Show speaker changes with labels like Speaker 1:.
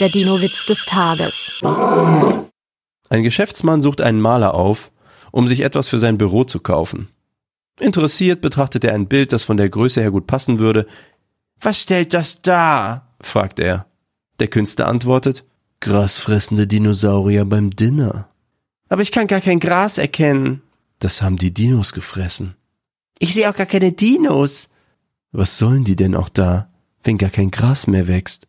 Speaker 1: Der Dino-Witz des Tages.
Speaker 2: Ein Geschäftsmann sucht einen Maler auf, um sich etwas für sein Büro zu kaufen. Interessiert betrachtet er ein Bild, das von der Größe her gut passen würde. Was stellt das dar? fragt er. Der Künstler antwortet, grasfressende Dinosaurier beim Dinner. Aber ich kann gar kein Gras erkennen. Das haben die Dinos gefressen. Ich sehe auch gar keine Dinos. Was sollen die denn auch da, wenn gar kein Gras mehr wächst?